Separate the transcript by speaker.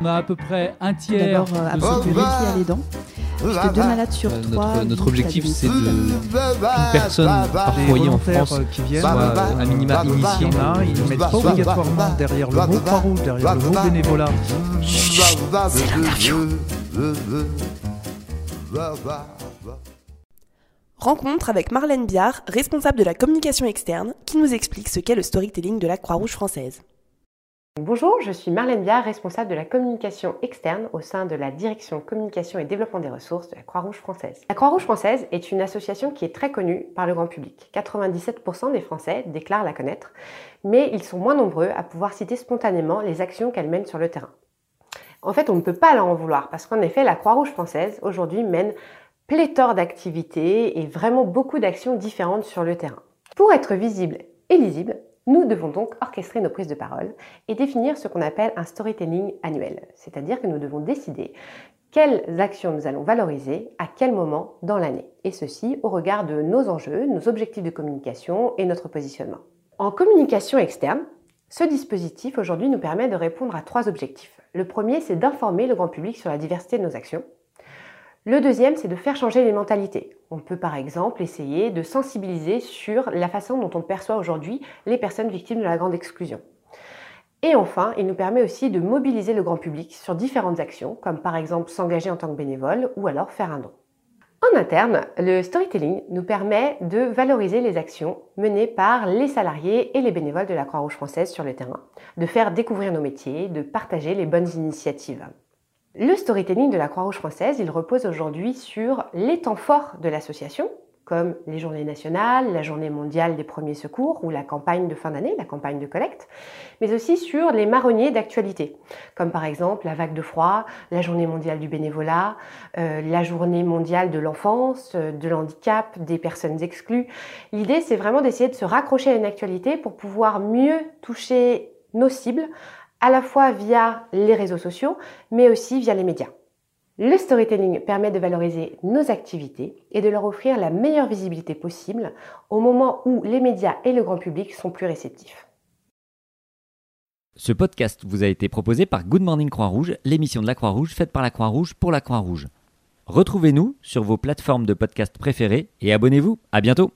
Speaker 1: On a à peu près un tiers.
Speaker 2: D'abord, euh, avoir du rééquilibre les dents. Puisque deux malades sur
Speaker 3: Euh,
Speaker 2: trois.
Speaker 3: notre, notre objectif, c'est de qu'une personne par foyer en France
Speaker 1: euh, qui viennent,
Speaker 3: soit
Speaker 1: bah,
Speaker 3: à minima
Speaker 1: Il y
Speaker 3: initié.
Speaker 1: en a, ils ne mettent pas obligatoirement derrière le mot Croix-Rouge, derrière le mot bénévolat.
Speaker 4: Rencontre avec Marlène Biard, responsable de la communication externe, qui nous explique ce qu'est le storytelling de la Croix-Rouge française.
Speaker 5: Bonjour, je suis Marlène Biard, responsable de la communication externe au sein de la direction communication et développement des ressources de la Croix-Rouge française. La Croix-Rouge française est une association qui est très connue par le grand public. 97% des Français déclarent la connaître, mais ils sont moins nombreux à pouvoir citer spontanément les actions qu'elle mène sur le terrain. En fait, on ne peut pas leur en vouloir parce qu'en effet, la Croix-Rouge française aujourd'hui mène pléthore d'activités et vraiment beaucoup d'actions différentes sur le terrain. Pour être visible et lisible, nous devons donc orchestrer nos prises de parole et définir ce qu'on appelle un storytelling annuel, c'est-à-dire que nous devons décider quelles actions nous allons valoriser à quel moment dans l'année, et ceci au regard de nos enjeux, nos objectifs de communication et notre positionnement. En communication externe, ce dispositif aujourd'hui nous permet de répondre à trois objectifs. Le premier, c'est d'informer le grand public sur la diversité de nos actions. Le deuxième, c'est de faire changer les mentalités. On peut par exemple essayer de sensibiliser sur la façon dont on perçoit aujourd'hui les personnes victimes de la grande exclusion. Et enfin, il nous permet aussi de mobiliser le grand public sur différentes actions, comme par exemple s'engager en tant que bénévole ou alors faire un don. En interne, le storytelling nous permet de valoriser les actions menées par les salariés et les bénévoles de la Croix-Rouge française sur le terrain, de faire découvrir nos métiers, de partager les bonnes initiatives. Le storytelling de la Croix-Rouge française, il repose aujourd'hui sur les temps forts de l'association, comme les journées nationales, la journée mondiale des premiers secours ou la campagne de fin d'année, la campagne de collecte, mais aussi sur les marronniers d'actualité, comme par exemple la vague de froid, la journée mondiale du bénévolat, euh, la journée mondiale de l'enfance, euh, de l'handicap, des personnes exclues. L'idée, c'est vraiment d'essayer de se raccrocher à une actualité pour pouvoir mieux toucher nos cibles à la fois via les réseaux sociaux, mais aussi via les médias. Le storytelling permet de valoriser nos activités et de leur offrir la meilleure visibilité possible au moment où les médias et le grand public sont plus réceptifs.
Speaker 6: Ce podcast vous a été proposé par Good Morning Croix-Rouge, l'émission de la Croix-Rouge faite par la Croix-Rouge pour la Croix-Rouge. Retrouvez-nous sur vos plateformes de podcast préférées et abonnez-vous. À bientôt!